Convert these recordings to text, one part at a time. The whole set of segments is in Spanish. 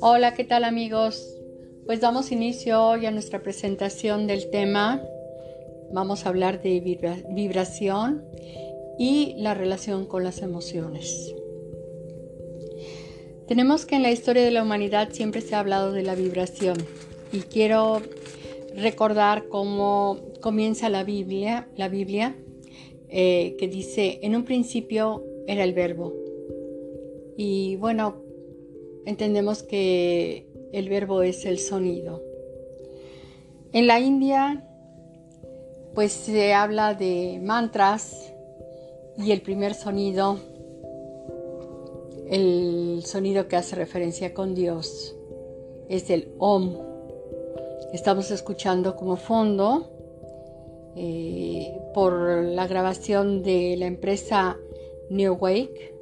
Hola, ¿qué tal amigos? Pues damos inicio hoy a nuestra presentación del tema. Vamos a hablar de vibración y la relación con las emociones. Tenemos que en la historia de la humanidad siempre se ha hablado de la vibración y quiero recordar cómo comienza la Biblia, la Biblia eh, que dice, en un principio era el verbo. Y bueno, entendemos que el verbo es el sonido. En la India, pues se habla de mantras y el primer sonido, el sonido que hace referencia con Dios, es el Om. Estamos escuchando como fondo eh, por la grabación de la empresa New Wake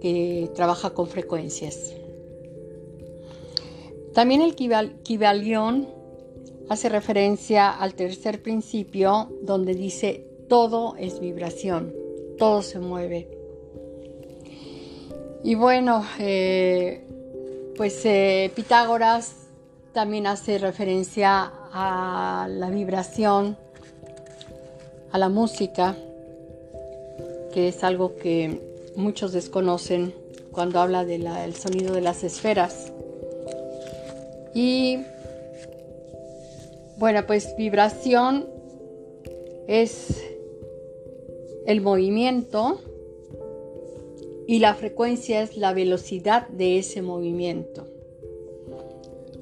que trabaja con frecuencias. También el Kibalión hace referencia al tercer principio donde dice todo es vibración, todo se mueve. Y bueno, eh, pues eh, Pitágoras también hace referencia a la vibración, a la música, que es algo que muchos desconocen cuando habla del sonido de las esferas. Y bueno, pues vibración es el movimiento y la frecuencia es la velocidad de ese movimiento.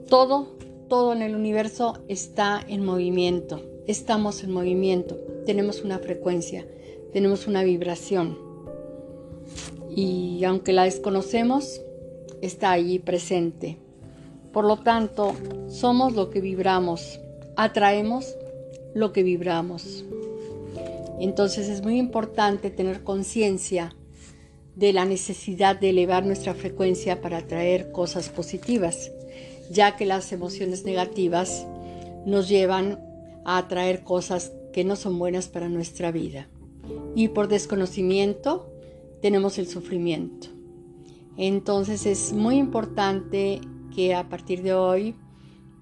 Todo, todo en el universo está en movimiento. Estamos en movimiento. Tenemos una frecuencia, tenemos una vibración y aunque la desconocemos, está allí presente. Por lo tanto, somos lo que vibramos, atraemos lo que vibramos. Entonces es muy importante tener conciencia de la necesidad de elevar nuestra frecuencia para atraer cosas positivas, ya que las emociones negativas nos llevan a atraer cosas que no son buenas para nuestra vida. Y por desconocimiento tenemos el sufrimiento. Entonces es muy importante que a partir de hoy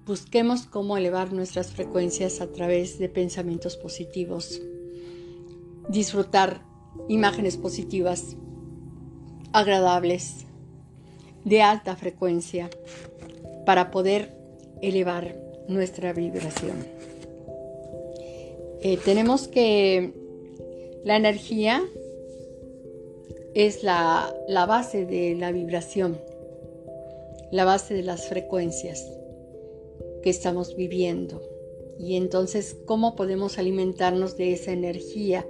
busquemos cómo elevar nuestras frecuencias a través de pensamientos positivos, disfrutar imágenes positivas, agradables, de alta frecuencia, para poder elevar nuestra vibración. Eh, tenemos que la energía es la, base de la vibración, la base de las frecuencias que estamos viviendo. Y entonces, ¿cómo podemos alimentarnos de esa energía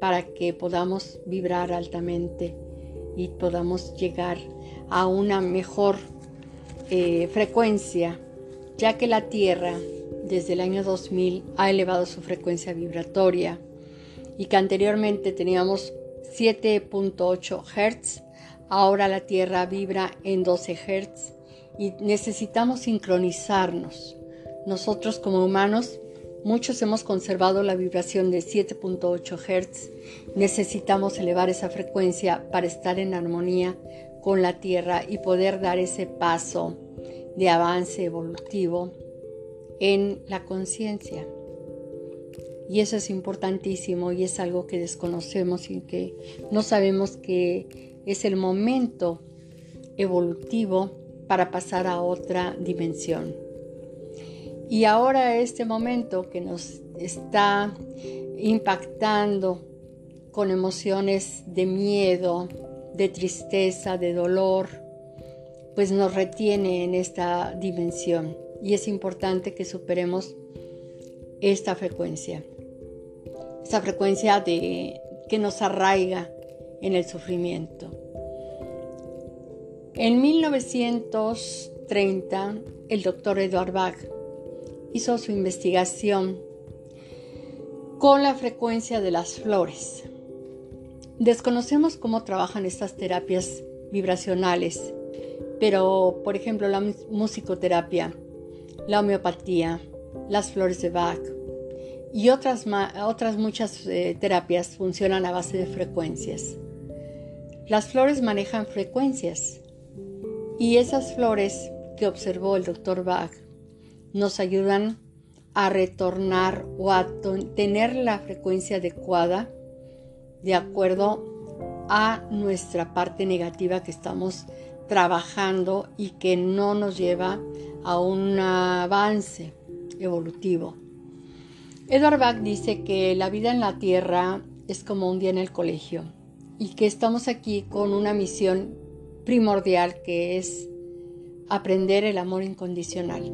para que podamos vibrar altamente y podamos llegar a una mejor eh, frecuencia? Ya que la Tierra desde el año 2000 ha elevado su frecuencia vibratoria y que anteriormente teníamos 7.8 Hz. Ahora la Tierra vibra en 12 Hz y necesitamos sincronizarnos. Nosotros como humanos, muchos hemos conservado la vibración de 7.8 Hz. Necesitamos elevar esa frecuencia para estar en armonía con la Tierra y poder dar ese paso de avance evolutivo en la conciencia. Y eso es importantísimo y es algo que desconocemos y que no sabemos que es el momento evolutivo para pasar a otra dimensión. Y ahora este momento que nos está impactando con emociones de miedo, de tristeza, de dolor, pues nos retiene en esta dimensión. Y es importante que superemos esta frecuencia esa frecuencia de, que nos arraiga en el sufrimiento. En 1930, el doctor Edward Bach hizo su investigación con la frecuencia de las flores. Desconocemos cómo trabajan estas terapias vibracionales, pero por ejemplo la musicoterapia, la homeopatía, las flores de Bach, y otras, otras muchas eh, terapias funcionan a base de frecuencias. Las flores manejan frecuencias Y esas flores que observó el doctor Bach nos ayudan a retornar o a tener la frecuencia adecuada de acuerdo a nuestra parte negativa que estamos trabajando y que no nos lleva a un avance evolutivo. Edward Bach dice que la vida en la Tierra es como un día en el colegio y que estamos aquí con una misión primordial que es aprender el amor incondicional.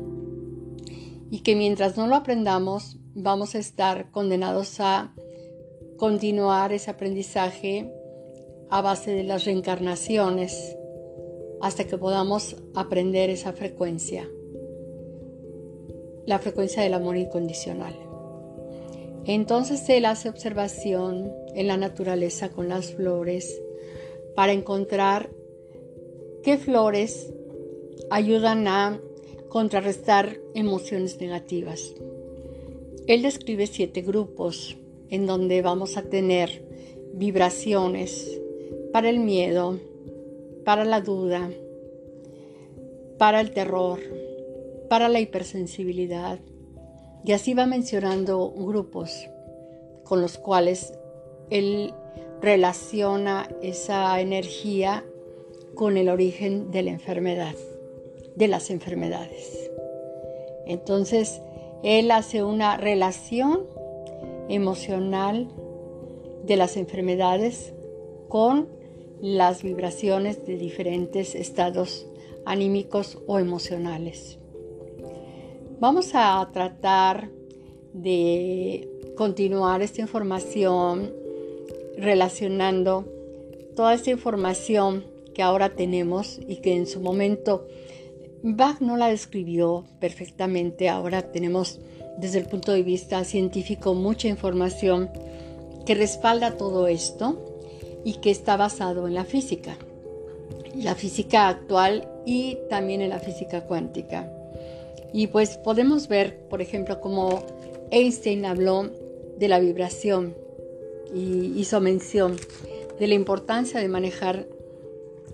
Y que mientras no lo aprendamos vamos a estar condenados a continuar ese aprendizaje a base de las reencarnaciones hasta que podamos aprender esa frecuencia, la frecuencia del amor incondicional. Entonces él hace observación en la naturaleza con las flores para encontrar qué flores ayudan a contrarrestar emociones negativas. Él describe siete grupos en donde vamos a tener vibraciones para el miedo, para la duda, para el terror, para la hipersensibilidad, y así va mencionando grupos con los cuales él relaciona esa energía con el origen de la enfermedad, de las enfermedades. Entonces, él hace una relación emocional de las enfermedades con las vibraciones de diferentes estados anímicos o emocionales. Vamos a tratar de continuar esta información relacionando toda esta información que ahora tenemos y que en su momento Bach no la describió perfectamente. Ahora tenemos desde el punto de vista científico mucha información que respalda todo esto y que está basado en la física, la física actual y también en la física cuántica. Y pues podemos ver, por ejemplo, cómo Einstein habló de la vibración y hizo mención de la importancia de manejar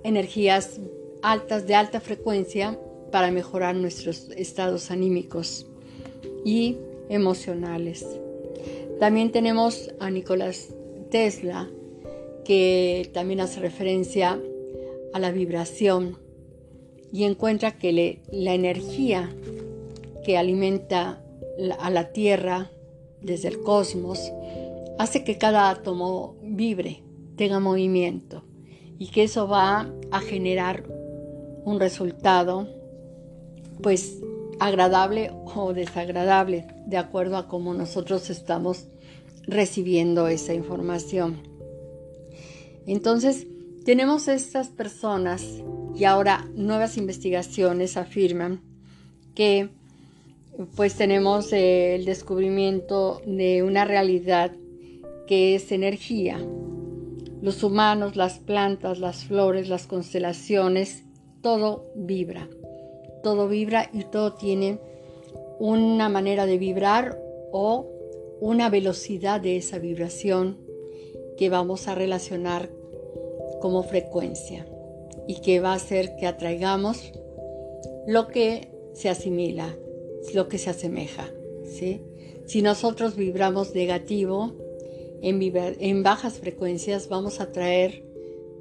energías altas de alta frecuencia para mejorar nuestros estados anímicos y emocionales. También tenemos a Nicolás Tesla, que también hace referencia a la vibración y encuentra que la energía que alimenta a la Tierra desde el cosmos, hace que cada átomo vibre, tenga movimiento y que eso va a generar un resultado pues agradable o desagradable de acuerdo a cómo nosotros estamos recibiendo esa información. Entonces, tenemos estas personas y ahora nuevas investigaciones afirman que pues tenemos el descubrimiento de una realidad que es energía. Los humanos, las plantas, las flores, las constelaciones, todo vibra. Todo vibra y todo tiene una manera de vibrar o una velocidad de esa vibración que vamos a relacionar como frecuencia y que va a hacer que atraigamos lo que se asimila, lo que se asemeja. Si nosotros vibramos negativo, en, en bajas frecuencias vamos a traer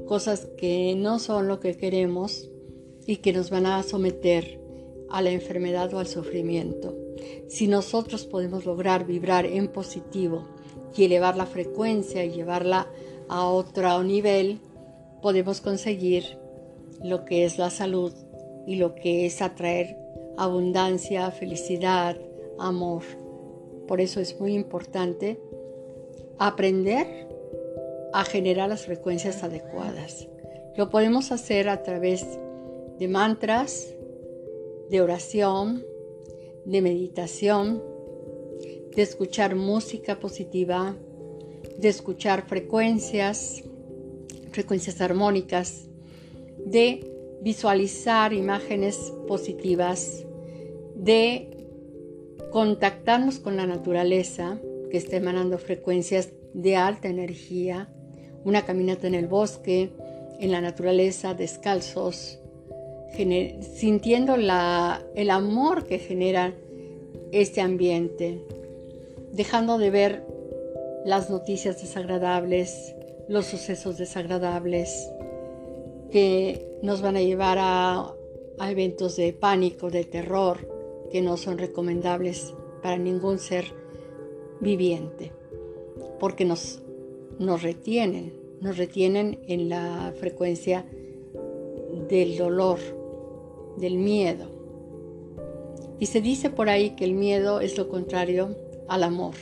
cosas que no son lo que queremos y que nos van a someter a la enfermedad o al sufrimiento. Si nosotros podemos lograr vibrar en positivo y elevar la frecuencia y llevarla a otro nivel, podemos conseguir lo que es la salud y lo que es atraer abundancia, felicidad, amor. Por eso es muy importante aprender a generar las frecuencias adecuadas. Lo podemos hacer a través de mantras, de oración, de meditación, de escuchar música positiva, de escuchar frecuencias, frecuencias armónicas, de visualizar imágenes positivas, de contactarnos con la naturaleza que está emanando frecuencias de alta energía, una caminata en el bosque, en la naturaleza, descalzos, sintiendo el amor que genera este ambiente, dejando de ver las noticias desagradables, los sucesos desagradables que nos van a llevar a, a eventos de pánico, de terror, que no son recomendables para ningún ser viviente, porque nos, nos retienen, nos retienen en la frecuencia del dolor, del miedo. Y se dice por ahí que el miedo es lo contrario al amor.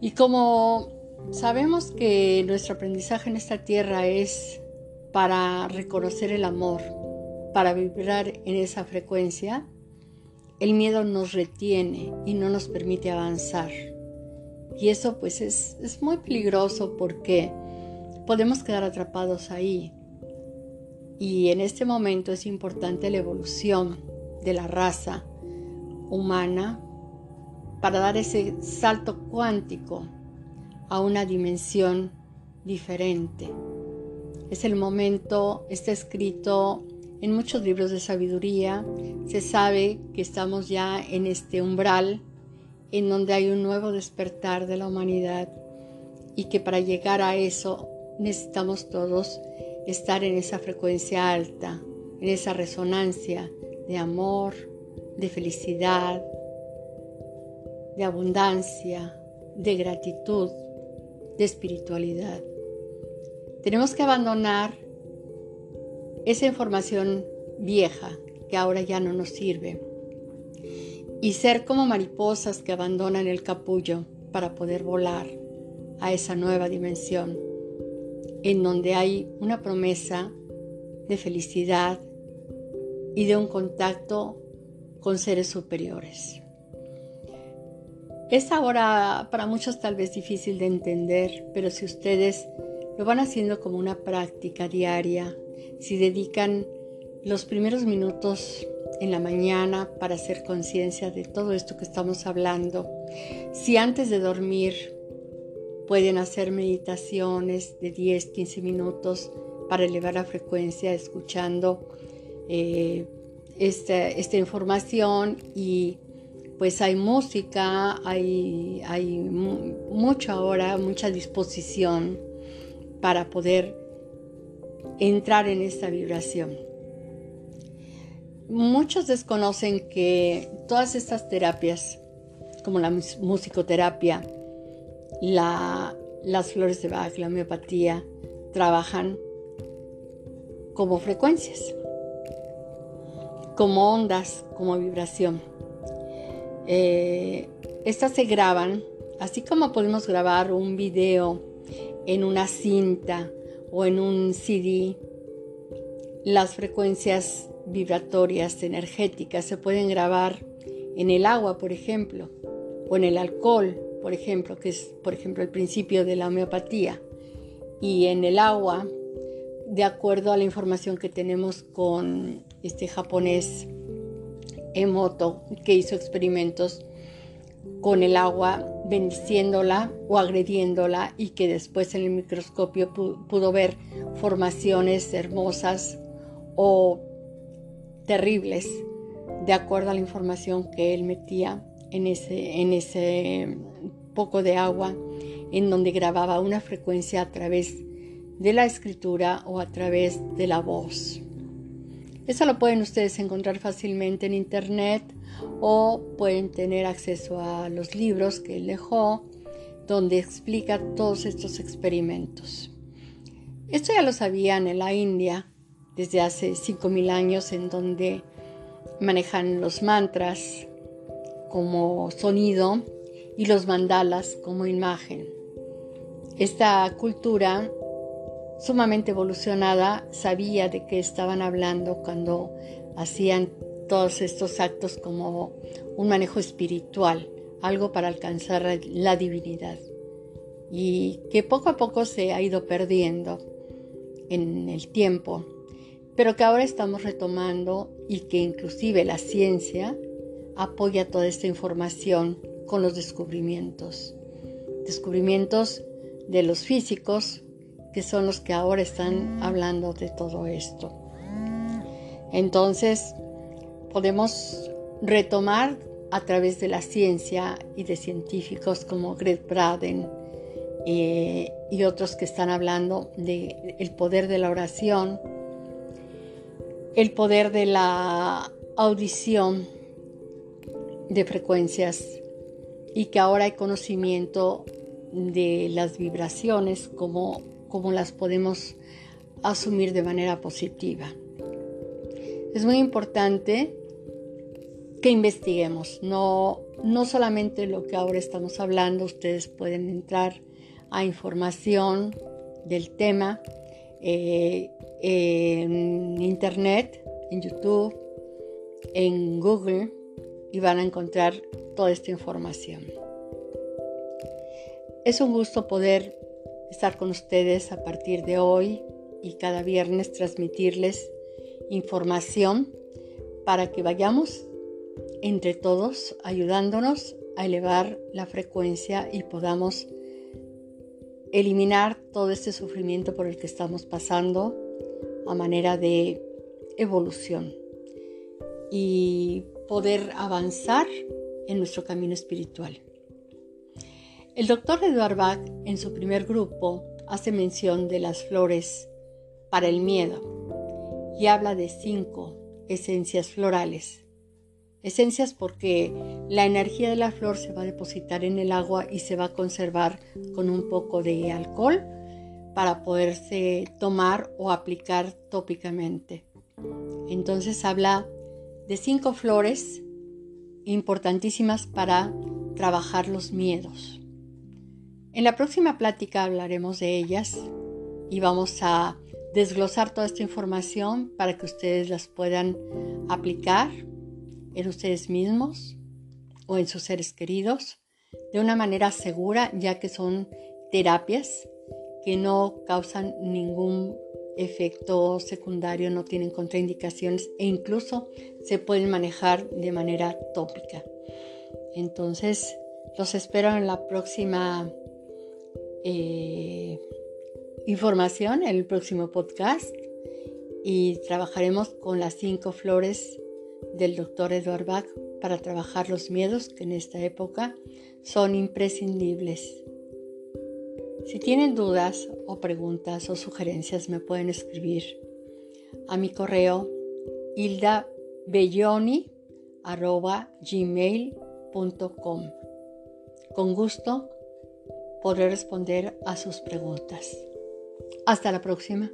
Y como sabemos que nuestro aprendizaje en esta tierra es para reconocer el amor, para vibrar en esa frecuencia, el miedo nos retiene y no nos permite avanzar. Y eso pues es, es muy peligroso porque podemos quedar atrapados ahí. Y en este momento es importante la evolución de la raza humana para dar ese salto cuántico a una dimensión diferente. Es el momento, está escrito en muchos libros de sabiduría, se sabe que estamos ya en este umbral en donde hay un nuevo despertar de la humanidad y que para llegar a eso necesitamos todos estar en esa frecuencia alta, en esa resonancia de amor, de felicidad, de abundancia, de gratitud, de espiritualidad. Tenemos que abandonar esa información vieja que ahora ya no nos sirve y ser como mariposas que abandonan el capullo para poder volar a esa nueva dimensión en donde hay una promesa de felicidad y de un contacto con seres superiores. Es ahora para muchos tal vez difícil de entender, pero si ustedes lo van haciendo como una práctica diaria, si dedican los primeros minutos en la mañana para hacer conciencia de todo esto que estamos hablando, si antes de dormir Pueden hacer meditaciones de 10, 15 minutos para elevar la frecuencia escuchando eh, esta, información y pues hay música, hay, hay mucha hora, mucha disposición para poder entrar en esta vibración. Muchos desconocen que todas estas terapias, como la musicoterapia, las flores de Bach, la homeopatía, trabajan como frecuencias, como ondas, como vibración. Eh, estas se graban, así como podemos grabar un video en una cinta o en un CD, las frecuencias vibratorias energéticas se pueden grabar en el agua, por ejemplo, o en el alcohol, por ejemplo, que es, por ejemplo, el principio de la homeopatía, y en el agua, de acuerdo a la información que tenemos con este japonés Emoto, que hizo experimentos con el agua, bendiciéndola o agrediéndola, y que después en el microscopio pudo ver formaciones hermosas o terribles, de acuerdo a la información que él metía en ese, en ese poco de agua en donde grababa una frecuencia a través de la escritura o a través de la voz. Eso lo pueden ustedes encontrar fácilmente en internet o pueden tener acceso a los libros que él dejó donde explica todos estos experimentos. Esto ya lo sabían en la India desde hace 5.000 años en donde manejan los mantras como sonido y los mandalas como imagen. Esta cultura sumamente evolucionada sabía de qué estaban hablando cuando hacían todos estos actos como un manejo espiritual, algo para alcanzar la divinidad y que poco a poco se ha ido perdiendo en el tiempo, pero que ahora estamos retomando y que inclusive la ciencia apoya toda esta información con los descubrimientos. Descubrimientos de los físicos, que son los que ahora están hablando de todo esto. Entonces, podemos retomar a través de la ciencia y de científicos como Greg Braden eh, y otros que están hablando del el poder de la oración, el poder de la audición de frecuencias y que ahora hay conocimiento de las vibraciones, como, como las podemos asumir de manera positiva. Es muy importante que investiguemos, no, no solamente lo que ahora estamos hablando, ustedes pueden entrar a información del tema eh, en internet, en YouTube, en Google y van a encontrar toda esta información. Es un gusto poder estar con ustedes a partir de hoy y cada viernes transmitirles información para que vayamos entre todos ayudándonos a elevar la frecuencia y podamos eliminar todo este sufrimiento por el que estamos pasando a manera de evolución y poder avanzar en nuestro camino espiritual. El doctor Edward Bach en su primer grupo hace mención de las flores para el miedo y habla de cinco esencias florales Esencias porque la energía de la flor se va a depositar en el agua y se va a conservar con un poco de alcohol para poderse tomar o aplicar tópicamente. Entonces habla de cinco flores importantísimas para trabajar los miedos. En la próxima plática hablaremos de ellas y vamos a desglosar toda esta información para que ustedes las puedan aplicar en ustedes mismos o en sus seres queridos de una manera segura, ya que son terapias que no causan ningún efecto secundario, no tienen contraindicaciones e incluso se pueden manejar de manera tópica. Entonces, los espero en la próxima eh, información, en el próximo podcast y trabajaremos con las cinco flores del doctor Edward Bach para trabajar los miedos que en esta época son imprescindibles. Si tienen dudas o preguntas o sugerencias me pueden escribir a mi correo hildabelloni.gmail.com Con gusto podré responder a sus preguntas. Hasta la próxima.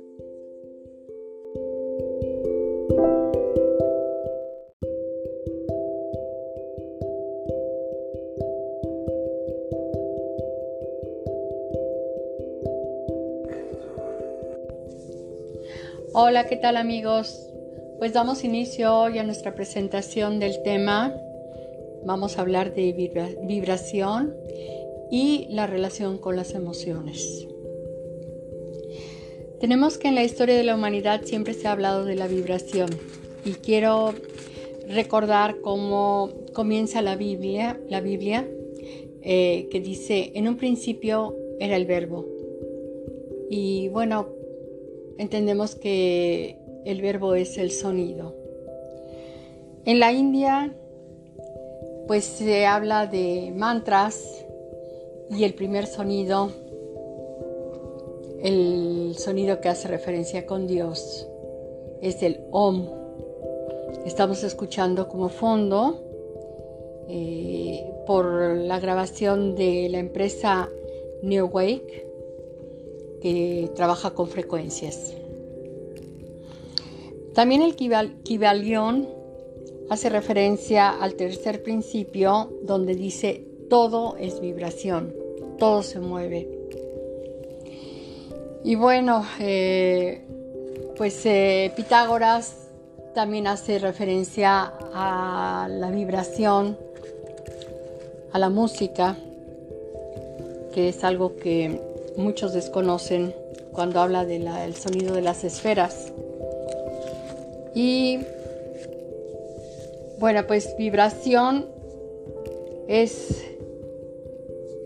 Hola, ¿qué tal amigos? Pues damos inicio hoy a nuestra presentación del tema. Vamos a hablar de vibración y la relación con las emociones. Tenemos que en la historia de la humanidad siempre se ha hablado de la vibración y quiero recordar cómo comienza la Biblia, la Biblia eh, que dice, en un principio era el verbo. Y bueno, entendemos que el verbo es el sonido. En la India, pues se habla de mantras y el primer sonido, el sonido que hace referencia con Dios, es el Om. Estamos escuchando como fondo eh, por la grabación de la empresa New Wake que trabaja con frecuencias. También el Kibalión hace referencia al tercer principio donde dice todo es vibración, todo se mueve. Y bueno, eh, pues eh, Pitágoras también hace referencia a la vibración, a la música, que es algo que muchos desconocen cuando habla del sonido de las esferas. Y bueno, pues vibración es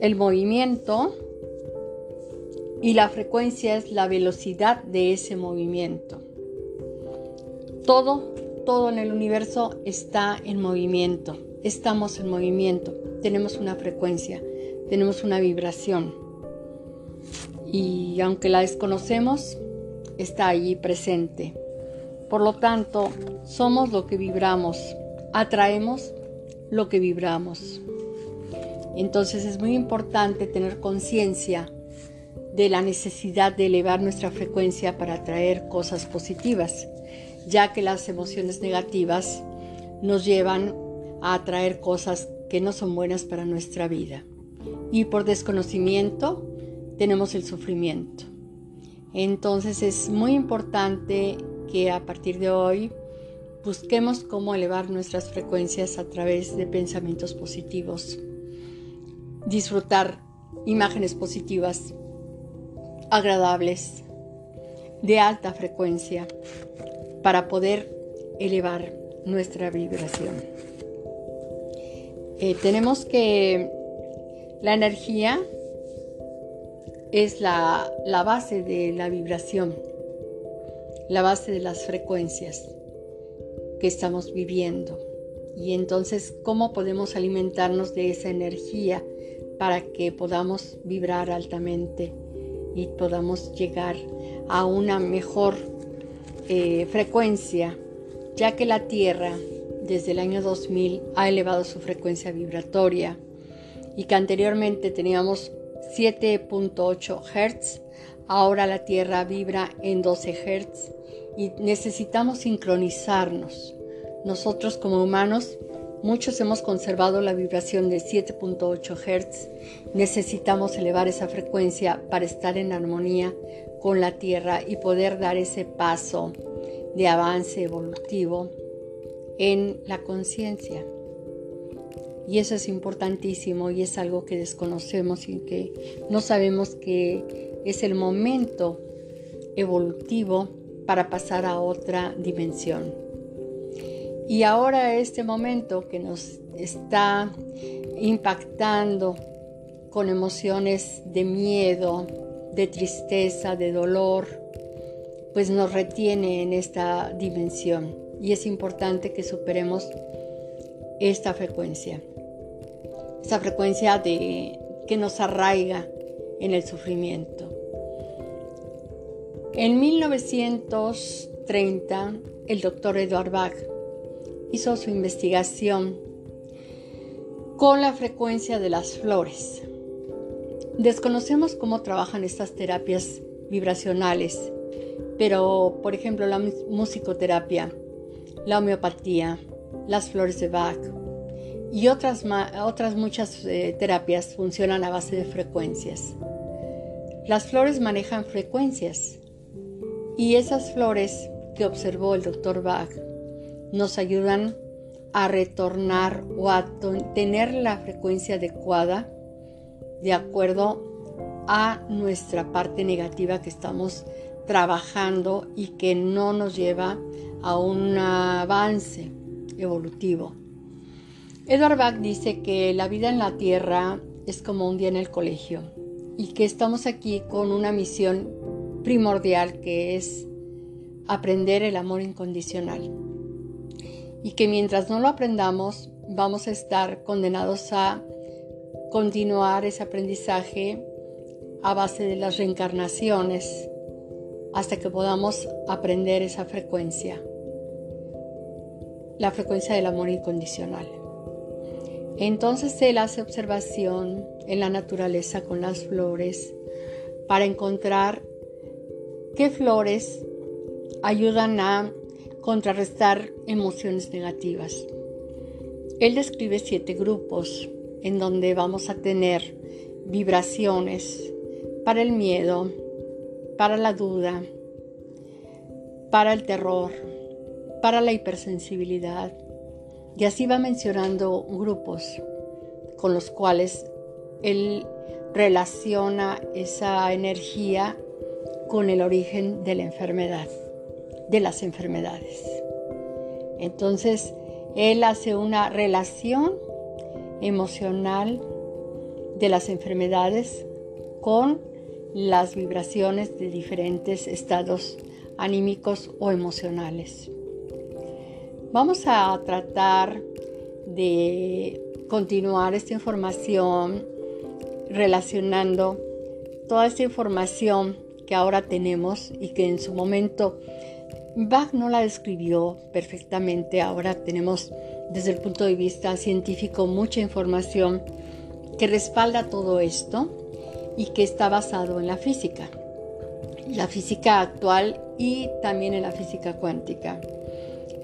el movimiento y la frecuencia es la velocidad de ese movimiento. Todo, todo en el universo está en movimiento. Estamos en movimiento. Tenemos una frecuencia, tenemos una vibración. Y aunque la desconocemos, está allí presente. Por lo tanto, somos lo que vibramos, atraemos lo que vibramos. Entonces es muy importante tener conciencia de la necesidad de elevar nuestra frecuencia para atraer cosas positivas, ya que las emociones negativas nos llevan a atraer cosas que no son buenas para nuestra vida. Y por desconocimiento tenemos el sufrimiento. Entonces es muy importante que a partir de hoy busquemos cómo elevar nuestras frecuencias a través de pensamientos positivos, disfrutar imágenes positivas, agradables, de alta frecuencia, para poder elevar nuestra vibración. Eh, tenemos que la energía es la, la base de la vibración, la base de las frecuencias que estamos viviendo. Y entonces, ¿cómo podemos alimentarnos de esa energía para que podamos vibrar altamente y podamos llegar a una mejor eh, frecuencia? Ya que la Tierra desde el año 2000 ha elevado su frecuencia vibratoria y que anteriormente teníamos 7.8 Hz, ahora la Tierra vibra en 12 Hz y necesitamos sincronizarnos. Nosotros como humanos, muchos hemos conservado la vibración de 7.8 Hz. Necesitamos elevar esa frecuencia para estar en armonía con la Tierra y poder dar ese paso de avance evolutivo en la conciencia. Y eso es importantísimo y es algo que desconocemos y que no sabemos que es el momento evolutivo para pasar a otra dimensión. Y ahora este momento que nos está impactando con emociones de miedo, de tristeza, de dolor, pues nos retiene en esta dimensión. Y es importante que superemos esta frecuencia. Esta frecuencia de, que nos arraiga en el sufrimiento. En 1930, el doctor Edward Bach hizo su investigación con la frecuencia de las flores. Desconocemos cómo trabajan estas terapias vibracionales, pero por ejemplo la musicoterapia, la homeopatía, las flores de Bach y otras, muchas eh, terapias funcionan a base de frecuencias. Las flores manejan frecuencias y esas flores que observó el doctor Bach nos ayudan a retornar o a tener la frecuencia adecuada de acuerdo a nuestra parte negativa que estamos trabajando y que no nos lleva a un avance evolutivo. Edward Bach dice que la vida en la Tierra es como un día en el colegio y que estamos aquí con una misión primordial que es aprender el amor incondicional. Y que mientras no lo aprendamos vamos a estar condenados a continuar ese aprendizaje a base de las reencarnaciones hasta que podamos aprender esa frecuencia, la frecuencia del amor incondicional. Entonces él hace observación en la naturaleza con las flores para encontrar ¿Qué flores ayudan a contrarrestar emociones negativas? Él describe siete grupos en donde vamos a tener vibraciones para el miedo, para la duda, para el terror, para la hipersensibilidad. Y así va mencionando grupos con los cuales él relaciona esa energía con el origen de la enfermedad, de las enfermedades. Entonces, él hace una relación emocional de las enfermedades con las vibraciones de diferentes estados anímicos o emocionales. Vamos a tratar de continuar esta información relacionando toda esta información que ahora tenemos y que en su momento Bach no la describió perfectamente. Ahora tenemos desde el punto de vista científico mucha información que respalda todo esto y que está basado en la física, la física actual y también en la física cuántica.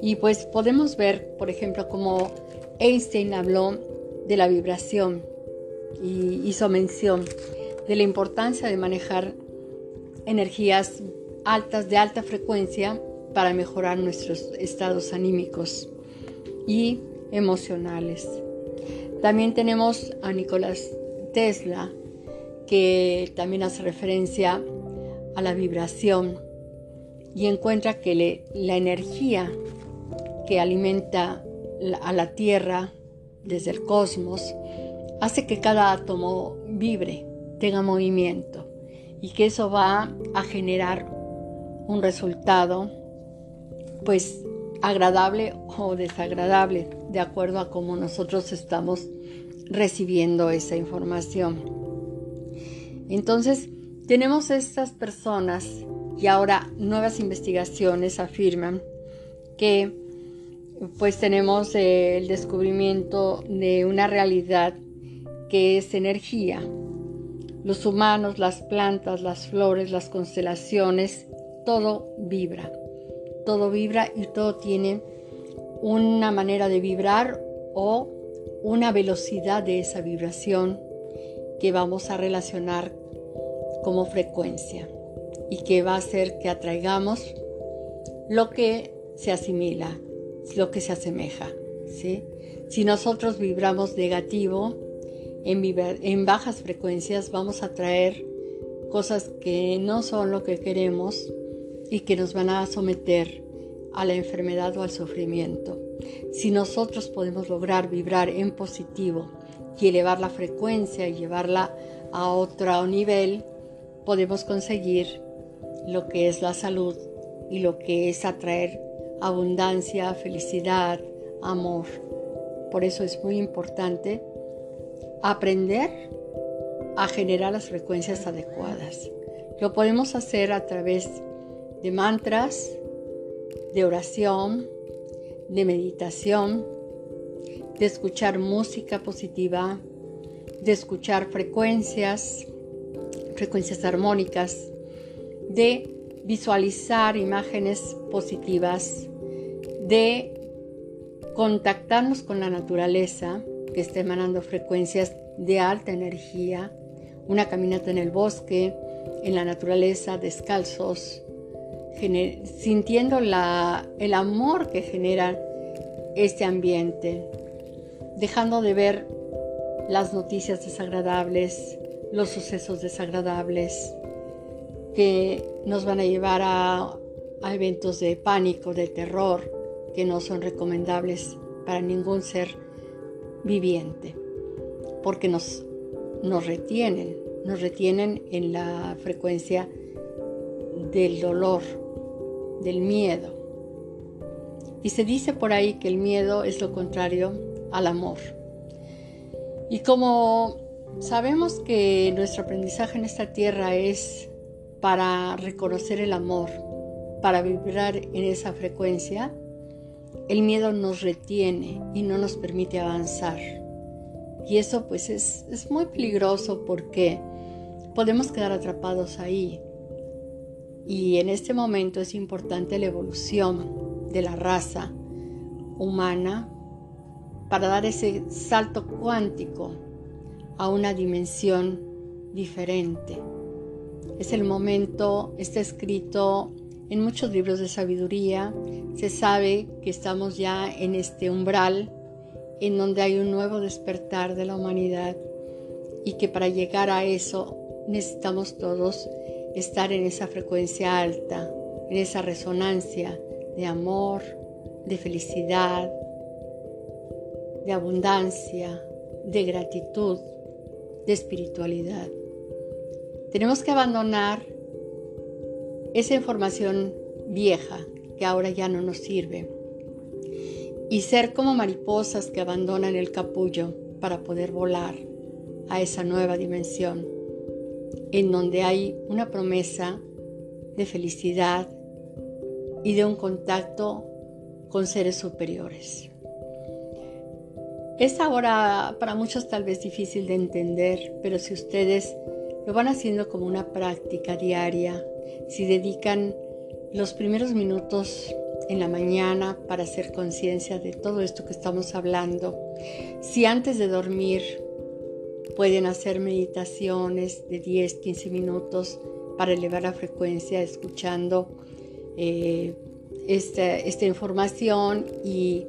Y pues podemos ver, por ejemplo, cómo Einstein habló de la vibración y hizo mención de la importancia de manejar energías altas de alta frecuencia para mejorar nuestros estados anímicos y emocionales. También tenemos a Nicolás Tesla, que también hace referencia a la vibración y encuentra que la energía que alimenta a la Tierra desde el cosmos hace que cada átomo vibre, tenga movimiento y que eso va a generar un resultado pues agradable o desagradable de acuerdo a cómo nosotros estamos recibiendo esa información. Entonces, tenemos estas personas y ahora nuevas investigaciones afirman que pues tenemos el descubrimiento de una realidad que es energía. Los humanos, las plantas, las flores, las constelaciones, todo vibra. Todo vibra y todo tiene una manera de vibrar o una velocidad de esa vibración que vamos a relacionar como frecuencia y que va a hacer que atraigamos lo que se asimila, lo que se asemeja. Si nosotros vibramos negativo, en, en bajas frecuencias vamos a traer cosas que no son lo que queremos y que nos van a someter a la enfermedad o al sufrimiento. Si nosotros podemos lograr vibrar en positivo y elevar la frecuencia y llevarla a otro nivel, podemos conseguir lo que es la salud y lo que es atraer abundancia, felicidad, amor. Por eso es muy importante aprender a generar las frecuencias adecuadas. Lo podemos hacer a través de mantras, de oración, de meditación, de escuchar música positiva, de escuchar frecuencias, frecuencias armónicas, de visualizar imágenes positivas, de contactarnos con la naturaleza que está emanando frecuencias de alta energía, una caminata en el bosque, en la naturaleza, descalzos, sintiendo el amor que genera este ambiente, dejando de ver las noticias desagradables, los sucesos desagradables que nos van a llevar a, a eventos de pánico, de terror, que no son recomendables para ningún ser viviente, porque nos, nos retienen, nos retienen en la frecuencia del dolor, del miedo. Y se dice por ahí que el miedo es lo contrario al amor. Y como sabemos que nuestro aprendizaje en esta tierra es para reconocer el amor, para vibrar en esa frecuencia, el miedo nos retiene y no nos permite avanzar. Y eso pues es, es muy peligroso porque podemos quedar atrapados ahí y en este momento es importante la evolución de la raza humana para dar ese salto cuántico a una dimensión diferente. Es el momento, está escrito en muchos libros de sabiduría, se sabe que estamos ya en este umbral en donde hay un nuevo despertar de la humanidad y que para llegar a eso necesitamos todos estar en esa frecuencia alta, en esa resonancia de amor, de felicidad, de abundancia, de gratitud, de espiritualidad. Tenemos que abandonar esa información vieja que ahora ya no nos sirve y ser como mariposas que abandonan el capullo para poder volar a esa nueva dimensión, en donde hay una promesa de felicidad y de un contacto con seres superiores. Es ahora para muchos tal vez difícil de entender, pero si ustedes lo van haciendo como una práctica diaria, si dedican los primeros minutos en la mañana para hacer conciencia de todo esto que estamos hablando. Si antes de dormir pueden hacer meditaciones de 10, 15 minutos para elevar la frecuencia escuchando eh, esta, información y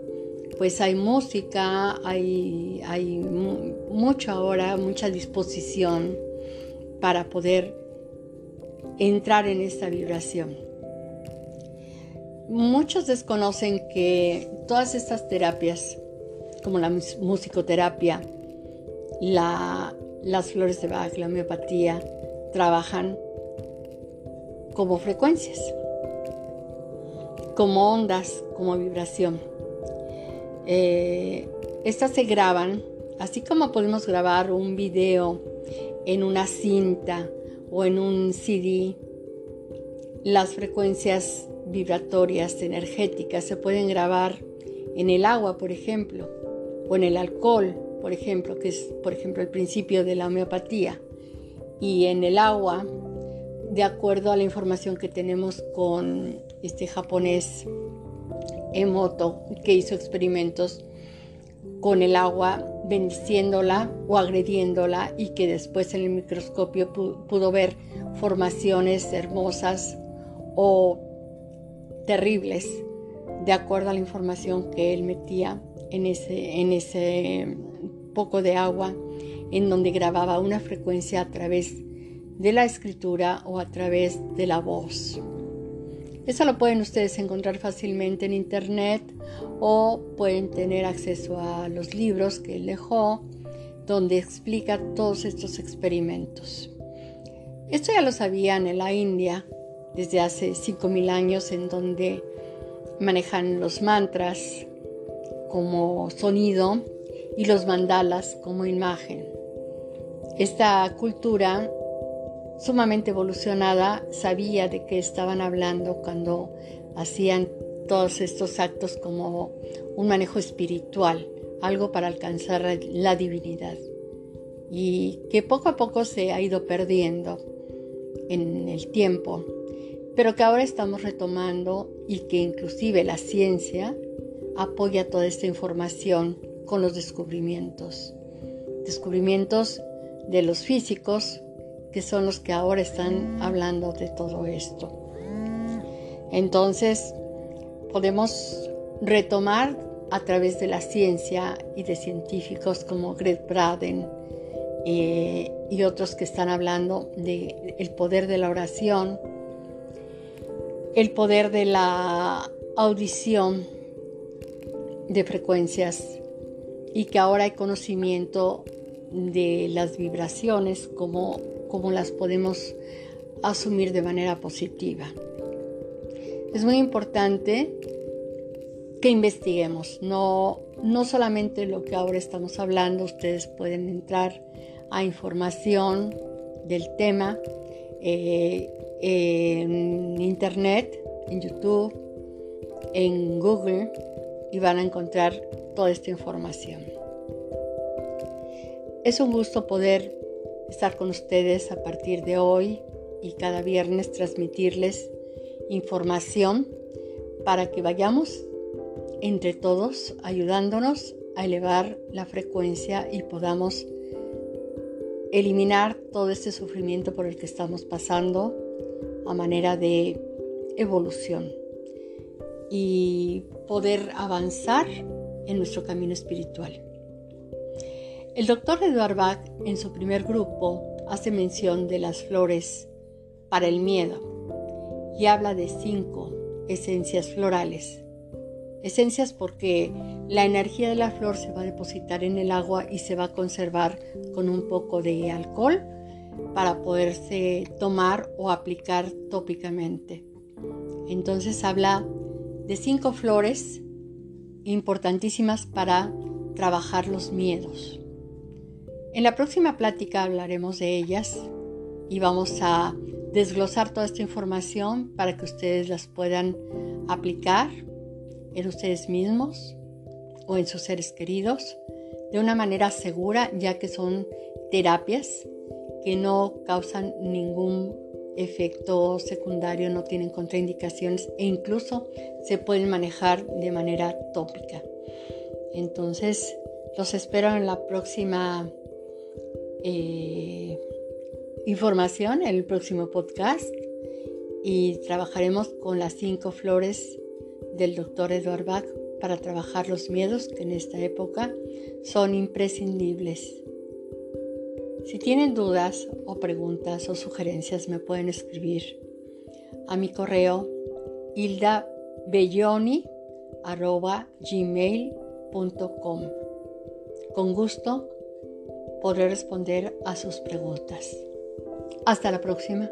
pues hay música, hay, hay mucho ahora, mucha disposición para poder entrar en esta vibración. Muchos desconocen que todas estas terapias, como la musicoterapia, las flores de Bach, la homeopatía, trabajan como frecuencias, como ondas, como vibración. Eh, estas se graban, así como podemos grabar un video en una cinta o en un CD, las frecuencias vibratorias energéticas se pueden grabar en el agua, por ejemplo, o en el alcohol, por ejemplo, que es, por ejemplo, el principio de la homeopatía. Y en el agua, de acuerdo a la información que tenemos con este japonés Emoto, que hizo experimentos con el agua, bendiciéndola o agrediéndola y que después en el microscopio pudo ver formaciones hermosas o terribles, de acuerdo a la información que él metía en ese, en ese poco de agua, en donde grababa una frecuencia a través de la escritura o a través de la voz. Eso lo pueden ustedes encontrar fácilmente en internet o pueden tener acceso a los libros que él dejó donde explica todos estos experimentos. Esto ya lo sabían en la India desde hace 5.000 años en donde manejan los mantras como sonido y los mandalas como imagen. Esta cultura sumamente evolucionada sabía de qué estaban hablando cuando hacían todos estos actos como un manejo espiritual, algo para alcanzar la divinidad y que poco a poco se ha ido perdiendo en el tiempo pero que ahora estamos retomando y que inclusive la ciencia apoya toda esta información con los descubrimientos. Descubrimientos de los físicos que son los que ahora están hablando de todo esto. Entonces, podemos retomar a través de la ciencia y de científicos como Greg Braden eh, y otros que están hablando del el poder de la oración, el poder de la audición de frecuencias y que ahora hay conocimiento de las vibraciones, como, como las podemos asumir de manera positiva. Es muy importante que investiguemos, no, no solamente lo que ahora estamos hablando, ustedes pueden entrar a información del tema eh, en internet, en YouTube, en Google y van a encontrar toda esta información. Es un gusto poder estar con ustedes a partir de hoy y cada viernes transmitirles información para que vayamos entre todos ayudándonos a elevar la frecuencia y podamos eliminar todo este sufrimiento por el que estamos pasando a manera de evolución y poder avanzar en nuestro camino espiritual. El doctor Edward Bach en su primer grupo hace mención de las flores para el miedo y habla de cinco esencias florales. Esencias porque la energía de la flor se va a depositar en el agua y se va a conservar con un poco de alcohol para poderse tomar o aplicar tópicamente. Entonces habla de cinco flores importantísimas para trabajar los miedos. En la próxima plática hablaremos de ellas y vamos a desglosar toda esta información para que ustedes las puedan aplicar en ustedes mismos o en sus seres queridos de una manera segura, ya que son terapias que no causan ningún efecto secundario, no tienen contraindicaciones e incluso se pueden manejar de manera tópica. Entonces, los espero en la próxima eh, información, en el próximo podcast y trabajaremos con las cinco flores del doctor Edward Bach para trabajar los miedos que en esta época son imprescindibles. Si tienen dudas o preguntas o sugerencias me pueden escribir a mi correo hildabelloni.gmail.com Con gusto podré responder a sus preguntas. Hasta la próxima.